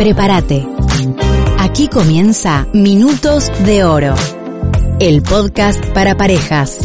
Prepárate. Aquí comienza Minutos de Oro, el podcast para parejas.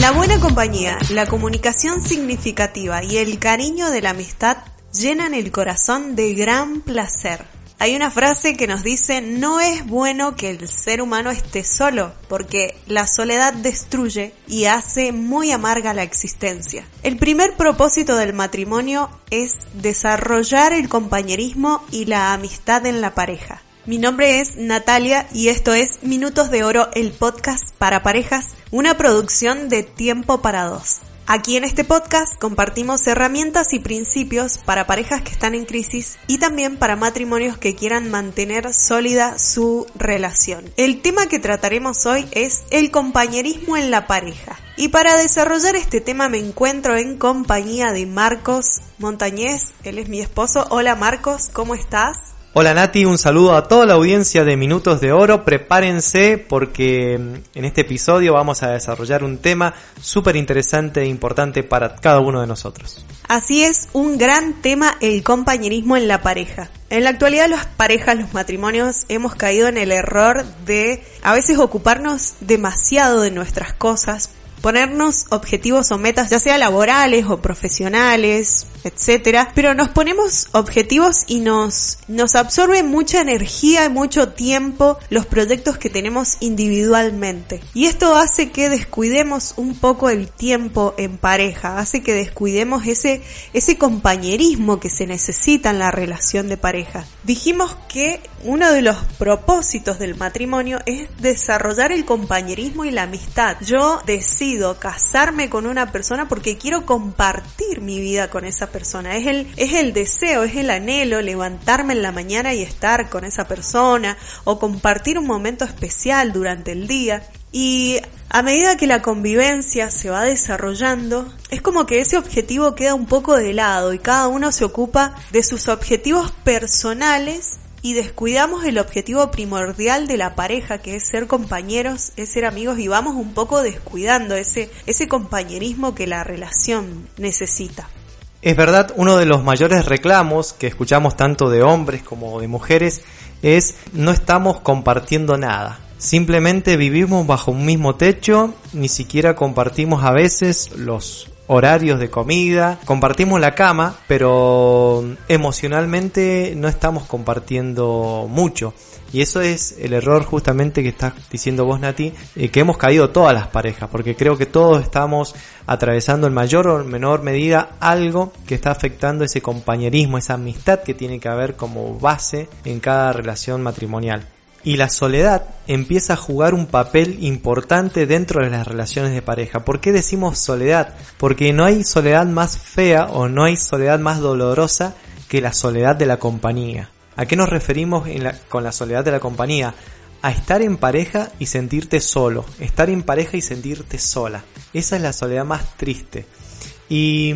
La buena compañía, la comunicación significativa y el cariño de la amistad llenan el corazón de gran placer. Hay una frase que nos dice, no es bueno que el ser humano esté solo, porque la soledad destruye y hace muy amarga la existencia. El primer propósito del matrimonio es desarrollar el compañerismo y la amistad en la pareja. Mi nombre es Natalia y esto es Minutos de Oro, el podcast para parejas, una producción de Tiempo para Dos. Aquí en este podcast compartimos herramientas y principios para parejas que están en crisis y también para matrimonios que quieran mantener sólida su relación. El tema que trataremos hoy es el compañerismo en la pareja. Y para desarrollar este tema me encuentro en compañía de Marcos Montañez, él es mi esposo. Hola Marcos, ¿cómo estás? Hola Nati, un saludo a toda la audiencia de Minutos de Oro. Prepárense porque en este episodio vamos a desarrollar un tema súper interesante e importante para cada uno de nosotros. Así es, un gran tema el compañerismo en la pareja. En la actualidad las parejas, los matrimonios, hemos caído en el error de a veces ocuparnos demasiado de nuestras cosas ponernos objetivos o metas, ya sea laborales o profesionales, etcétera, pero nos ponemos objetivos y nos, nos absorbe mucha energía y mucho tiempo los proyectos que tenemos individualmente. Y esto hace que descuidemos un poco el tiempo en pareja, hace que descuidemos ese, ese compañerismo que se necesita en la relación de pareja. Dijimos que uno de los propósitos del matrimonio es desarrollar el compañerismo y la amistad. Yo decido casarme con una persona porque quiero compartir mi vida con esa persona. Es el, es el deseo, es el anhelo levantarme en la mañana y estar con esa persona o compartir un momento especial durante el día. Y a medida que la convivencia se va desarrollando, es como que ese objetivo queda un poco de lado y cada uno se ocupa de sus objetivos personales y descuidamos el objetivo primordial de la pareja, que es ser compañeros, es ser amigos, y vamos un poco descuidando ese, ese compañerismo que la relación necesita. Es verdad, uno de los mayores reclamos que escuchamos tanto de hombres como de mujeres es no estamos compartiendo nada. Simplemente vivimos bajo un mismo techo, ni siquiera compartimos a veces los horarios de comida, compartimos la cama, pero emocionalmente no estamos compartiendo mucho. Y eso es el error justamente que estás diciendo vos, Nati, eh, que hemos caído todas las parejas, porque creo que todos estamos atravesando en mayor o menor medida algo que está afectando ese compañerismo, esa amistad que tiene que haber como base en cada relación matrimonial. Y la soledad empieza a jugar un papel importante dentro de las relaciones de pareja. ¿Por qué decimos soledad? Porque no hay soledad más fea o no hay soledad más dolorosa que la soledad de la compañía. ¿A qué nos referimos con la soledad de la compañía? A estar en pareja y sentirte solo, estar en pareja y sentirte sola. Esa es la soledad más triste. Y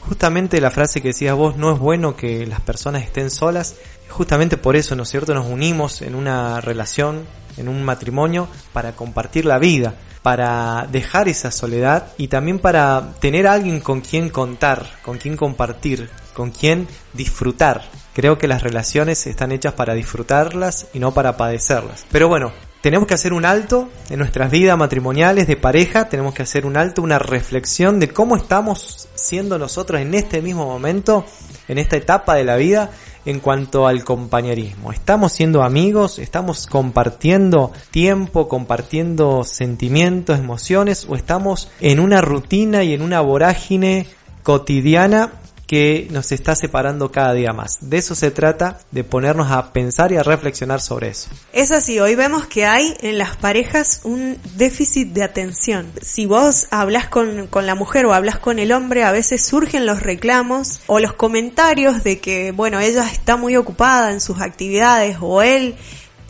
justamente la frase que decías vos, no es bueno que las personas estén solas, justamente por eso, ¿no es cierto?, nos unimos en una relación, en un matrimonio, para compartir la vida, para dejar esa soledad y también para tener a alguien con quien contar, con quien compartir, con quien disfrutar. Creo que las relaciones están hechas para disfrutarlas y no para padecerlas. Pero bueno, tenemos que hacer un alto en nuestras vidas matrimoniales de pareja, tenemos que hacer un alto, una reflexión de cómo estamos siendo nosotros en este mismo momento, en esta etapa de la vida, en cuanto al compañerismo. ¿Estamos siendo amigos? ¿Estamos compartiendo tiempo, compartiendo sentimientos, emociones? ¿O estamos en una rutina y en una vorágine cotidiana que nos está separando cada día más. De eso se trata, de ponernos a pensar y a reflexionar sobre eso. Es así, hoy vemos que hay en las parejas un déficit de atención. Si vos hablas con, con la mujer o hablas con el hombre, a veces surgen los reclamos o los comentarios de que, bueno, ella está muy ocupada en sus actividades o él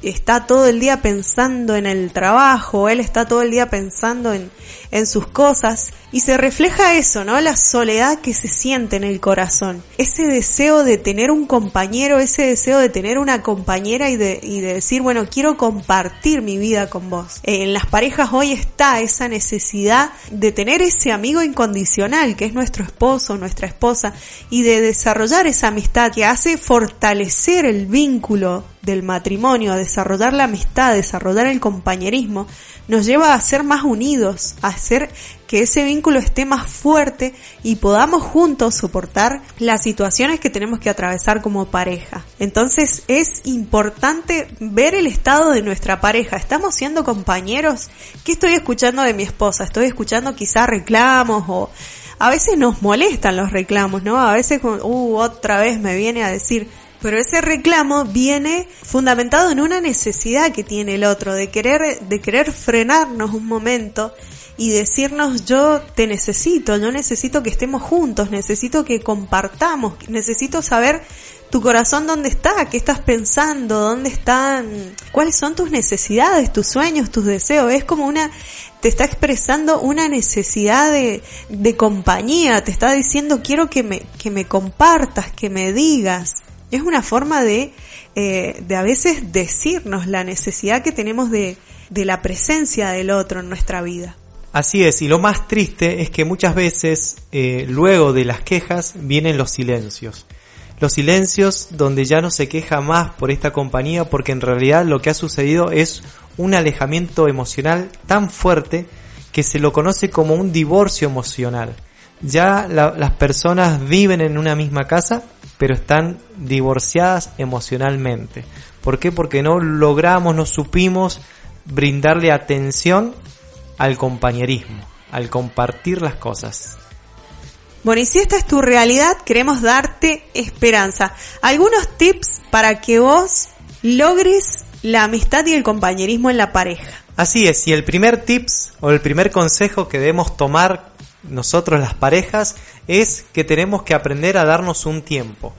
está todo el día pensando en el trabajo, él está todo el día pensando en, en sus cosas y se refleja eso, ¿no? La soledad que se siente en el corazón, ese deseo de tener un compañero, ese deseo de tener una compañera y de, y de decir, bueno, quiero compartir mi vida con vos. En las parejas hoy está esa necesidad de tener ese amigo incondicional que es nuestro esposo, nuestra esposa y de desarrollar esa amistad que hace fortalecer el vínculo del matrimonio, desarrollar la amistad, desarrollar el compañerismo, nos lleva a ser más unidos, a hacer que ese vínculo esté más fuerte y podamos juntos soportar las situaciones que tenemos que atravesar como pareja. Entonces es importante ver el estado de nuestra pareja. ¿Estamos siendo compañeros? ¿Qué estoy escuchando de mi esposa? ¿Estoy escuchando quizá reclamos o a veces nos molestan los reclamos, ¿no? A veces, uh, otra vez me viene a decir, pero ese reclamo viene fundamentado en una necesidad que tiene el otro, de querer, de querer frenarnos un momento y decirnos yo te necesito, yo necesito que estemos juntos, necesito que compartamos, necesito saber tu corazón dónde está, qué estás pensando, dónde están, cuáles son tus necesidades, tus sueños, tus deseos. Es como una, te está expresando una necesidad de, de compañía, te está diciendo quiero que me, que me compartas, que me digas. Es una forma de, eh, de a veces decirnos la necesidad que tenemos de, de la presencia del otro en nuestra vida. Así es, y lo más triste es que muchas veces eh, luego de las quejas vienen los silencios. Los silencios donde ya no se queja más por esta compañía porque en realidad lo que ha sucedido es un alejamiento emocional tan fuerte que se lo conoce como un divorcio emocional. Ya las personas viven en una misma casa, pero están divorciadas emocionalmente. ¿Por qué? Porque no logramos, no supimos brindarle atención al compañerismo, al compartir las cosas. Bueno, y si esta es tu realidad, queremos darte esperanza. Algunos tips para que vos logres la amistad y el compañerismo en la pareja. Así es, y el primer tips o el primer consejo que debemos tomar nosotros las parejas es que tenemos que aprender a darnos un tiempo.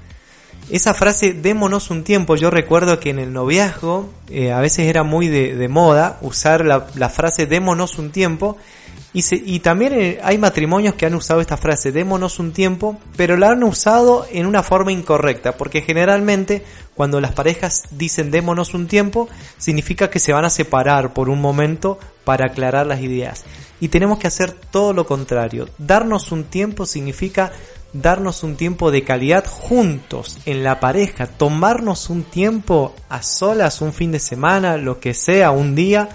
Esa frase, démonos un tiempo, yo recuerdo que en el noviazgo eh, a veces era muy de, moda usar la, la, frase démonos un tiempo y, se, y también eh, hay matrimonios que han usado esta frase démonos un tiempo, pero la han usado en una forma incorrecta, porque generalmente cuando las parejas dicen démonos un tiempo, significa que se van a separar por un momento para aclarar las ideas. Y tenemos que hacer todo lo contrario. Darnos un tiempo significa darnos un tiempo de calidad juntos en la pareja, tomarnos un tiempo a solas, un fin de semana, lo que sea, un día,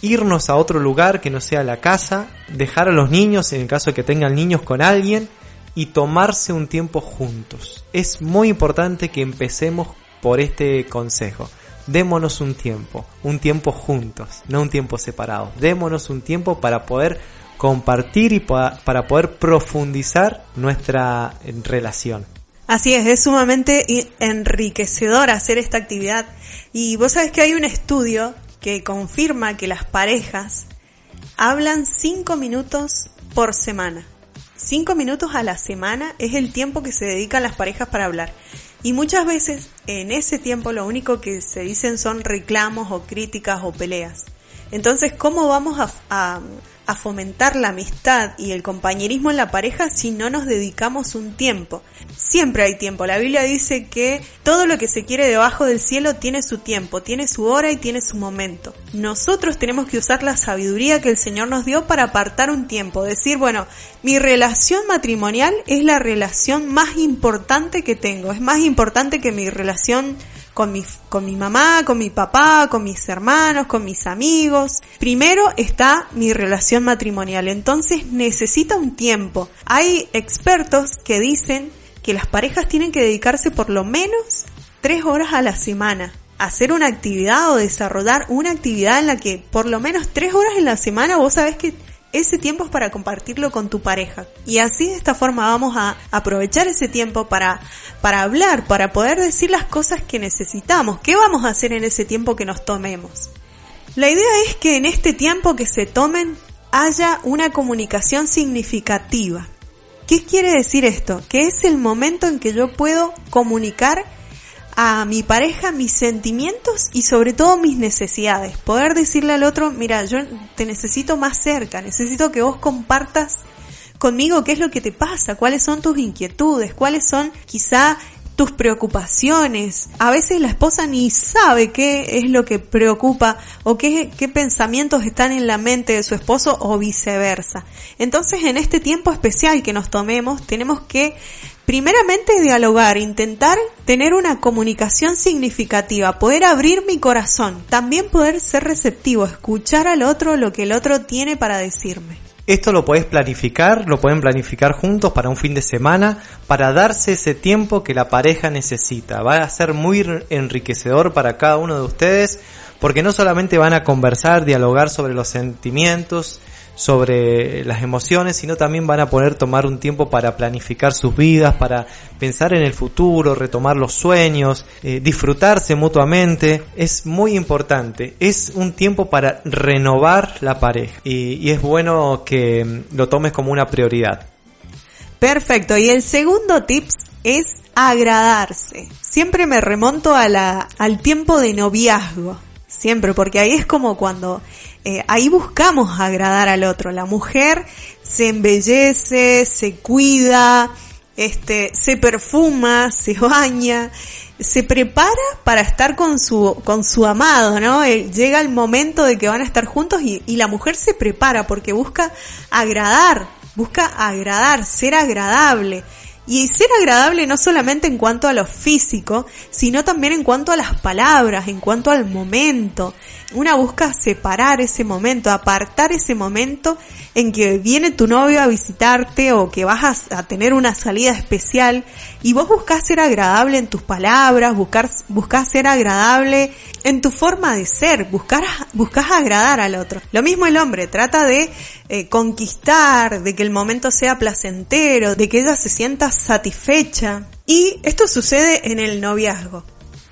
irnos a otro lugar que no sea la casa, dejar a los niños, en el caso de que tengan niños con alguien, y tomarse un tiempo juntos. Es muy importante que empecemos por este consejo. Démonos un tiempo, un tiempo juntos, no un tiempo separado. Démonos un tiempo para poder compartir y para poder profundizar nuestra relación. Así es, es sumamente enriquecedor hacer esta actividad. Y vos sabés que hay un estudio que confirma que las parejas hablan cinco minutos por semana. Cinco minutos a la semana es el tiempo que se dedican las parejas para hablar. Y muchas veces en ese tiempo lo único que se dicen son reclamos o críticas o peleas. Entonces, ¿cómo vamos a, a fomentar la amistad y el compañerismo en la pareja si no nos dedicamos un tiempo. Siempre hay tiempo. La Biblia dice que todo lo que se quiere debajo del cielo tiene su tiempo, tiene su hora y tiene su momento. Nosotros tenemos que usar la sabiduría que el Señor nos dio para apartar un tiempo. Decir, bueno, mi relación matrimonial es la relación más importante que tengo. Es más importante que mi relación con mi, con mi mamá, con mi papá, con mis hermanos, con mis amigos. Primero está mi relación matrimonial, entonces necesita un tiempo. Hay expertos que dicen que las parejas tienen que dedicarse por lo menos tres horas a la semana hacer una actividad o desarrollar una actividad en la que por lo menos tres horas en la semana vos sabés que ese tiempo es para compartirlo con tu pareja. Y así de esta forma vamos a aprovechar ese tiempo para, para hablar, para poder decir las cosas que necesitamos. ¿Qué vamos a hacer en ese tiempo que nos tomemos? La idea es que en este tiempo que se tomen haya una comunicación significativa. ¿Qué quiere decir esto? Que es el momento en que yo puedo comunicar a mi pareja mis sentimientos y sobre todo mis necesidades. Poder decirle al otro, mira, yo te necesito más cerca, necesito que vos compartas conmigo qué es lo que te pasa, cuáles son tus inquietudes, cuáles son quizá tus preocupaciones. A veces la esposa ni sabe qué es lo que preocupa o qué, qué pensamientos están en la mente de su esposo o viceversa. Entonces en este tiempo especial que nos tomemos tenemos que primeramente dialogar, intentar tener una comunicación significativa, poder abrir mi corazón, también poder ser receptivo, escuchar al otro lo que el otro tiene para decirme. Esto lo podés planificar, lo pueden planificar juntos para un fin de semana, para darse ese tiempo que la pareja necesita. Va a ser muy enriquecedor para cada uno de ustedes, porque no solamente van a conversar, dialogar sobre los sentimientos, sobre las emociones, sino también van a poder tomar un tiempo para planificar sus vidas, para pensar en el futuro, retomar los sueños, eh, disfrutarse mutuamente. Es muy importante. Es un tiempo para renovar la pareja y, es bueno que mm, lo tomes como una prioridad. Perfecto. Y el segundo tips es agradarse. Siempre me remonto a la, al tiempo de noviazgo. Siempre, porque ahí es como cuando eh, ahí buscamos agradar al otro. La mujer se embellece, se cuida, este, se perfuma, se baña, se prepara para estar con su, con su amado, ¿no? Eh, llega el momento de que van a estar juntos y, y la mujer se prepara porque busca agradar, busca agradar, ser agradable. Y ser agradable no solamente en cuanto a lo físico, sino también en cuanto a las palabras, en cuanto al momento. Una busca separar ese momento, apartar ese momento en que viene tu novio a visitarte o que vas a, tener una salida especial y vos buscas ser agradable en tus palabras, buscar, buscas ser agradable en tu forma de ser, buscar, buscas agradar al otro. Lo mismo el hombre, trata de eh, conquistar, de que el momento sea placentero, de que ella se sienta satisfecha. Y esto sucede en el noviazgo.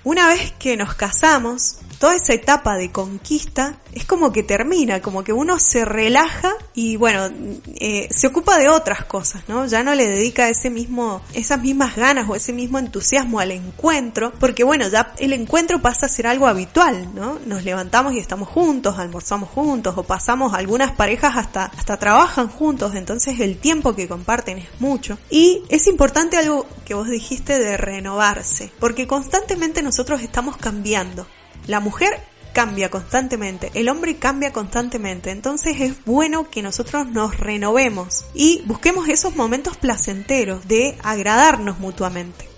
Una vez que nos casamos, toda esa etapa de conquista es como que termina, como que uno se relaja y bueno, eh, se ocupa de otras cosas, ¿no? Ya no le dedica ese mismo, esas mismas ganas o ese mismo entusiasmo al encuentro, porque bueno, ya el encuentro pasa a ser algo habitual, ¿no? Nos levantamos y estamos juntos, almorzamos juntos o pasamos, algunas parejas hasta, hasta trabajan juntos, entonces el tiempo que comparten es mucho. Y es importante algo que vos dijiste de renovarse, porque constantemente nosotros estamos cambiando. La mujer cambia constantemente, el hombre cambia constantemente, entonces es bueno que nosotros nos renovemos y busquemos esos momentos placenteros de agradarnos mutuamente.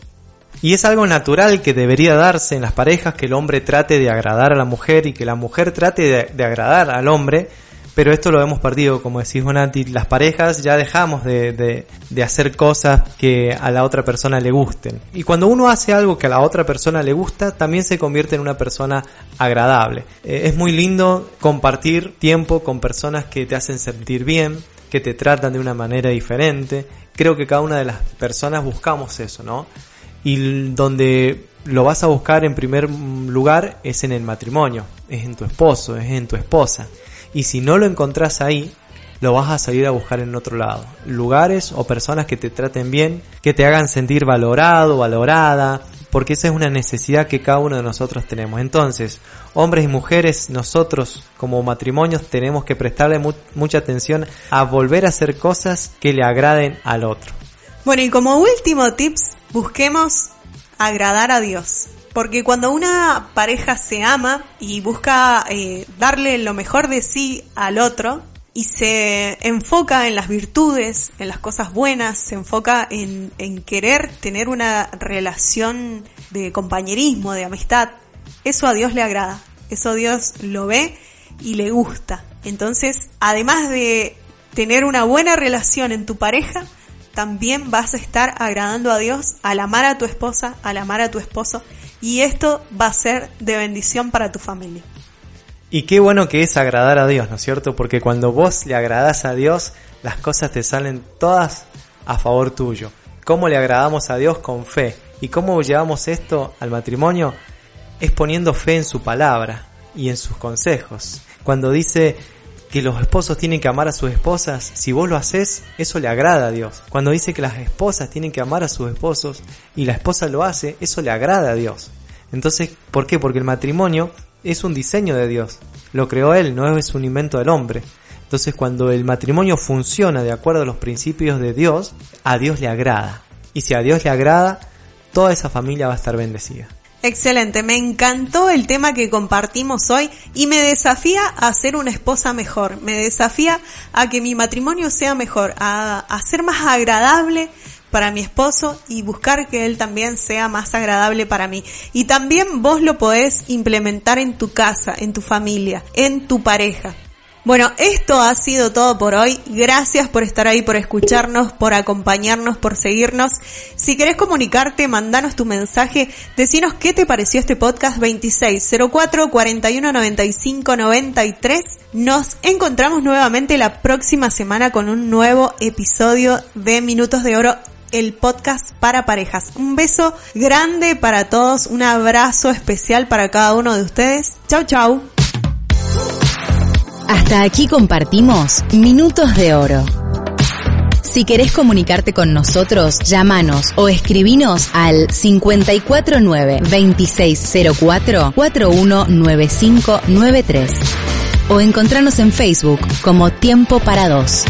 Y es algo natural que debería darse en las parejas que el hombre trate de agradar a la mujer y que la mujer trate de, de agradar al hombre pero esto lo hemos perdido, como decís Bonatti, las parejas ya dejamos de, de, hacer cosas que a la otra persona le gusten. Y cuando uno hace algo que a la otra persona le gusta, también se convierte en una persona agradable. Eh, es muy lindo compartir tiempo con personas que te hacen sentir bien, que te tratan de una manera diferente. Creo que cada una de las personas buscamos eso, ¿no? Y donde lo vas a buscar en primer lugar es en el matrimonio, es en tu esposo, es en tu esposa. Y si no lo encontrás ahí, lo vas a salir a buscar en otro lado. Lugares o personas que te traten bien, que te hagan sentir valorado, valorada, porque esa es una necesidad que cada uno de nosotros tenemos. Entonces, hombres y mujeres, nosotros como matrimonios tenemos que prestarle mucha atención a volver a hacer cosas que le agraden al otro. Bueno, y como último tips, busquemos agradar a Dios. Porque cuando una pareja se ama y busca eh, darle lo mejor de sí al otro y se enfoca en las virtudes, en las cosas buenas, se enfoca en, en querer tener una relación de compañerismo, de amistad, eso a Dios le agrada, eso Dios lo ve y le gusta. Entonces, además de tener una buena relación en tu pareja, también vas a estar agradando a Dios al amar a tu esposa, al amar a tu esposo y esto va a ser de bendición para tu familia. Y qué bueno que es agradar a Dios, ¿no es cierto? Porque cuando vos le agradás a Dios, las cosas te salen todas a favor tuyo. ¿Cómo le agradamos a Dios con fe? ¿Y cómo llevamos esto al matrimonio? Es poniendo fe en su palabra y en sus consejos. Cuando dice, que los esposos tienen que amar a sus esposas, si vos lo haces, eso le agrada a Dios. Cuando dice que las esposas tienen que amar a sus esposos y la esposa lo hace, eso le agrada a Dios. Entonces, ¿por qué? Porque el matrimonio es un diseño de Dios. Lo creó Él, no es un invento del hombre. Entonces, cuando el matrimonio funciona de acuerdo a los principios de Dios, a Dios le agrada. Y si a Dios le agrada, toda esa familia va a estar bendecida. Excelente, me encantó el tema que compartimos hoy y me desafía a ser una esposa mejor, me desafía a que mi matrimonio sea mejor, a, ser más agradable para mi esposo y buscar que él también sea más agradable para mí. Y también vos lo podés implementar en tu casa, en tu familia, en tu pareja. Bueno, esto ha sido todo por hoy. Gracias por estar ahí, por escucharnos, por acompañarnos, por seguirnos. Si querés comunicarte, mandanos tu mensaje. Decinos qué te pareció este podcast 2604 41 95 93. Nos encontramos nuevamente la próxima semana con un nuevo episodio de Minutos de Oro el podcast para parejas. Un beso grande para todos, un abrazo especial para cada uno de ustedes. Chau, chau. Hasta aquí compartimos Minutos de Oro. Si querés comunicarte con nosotros, llámanos o escribinos al 549-2604-419593 o encontrarnos en Facebook como Tiempo para Dos.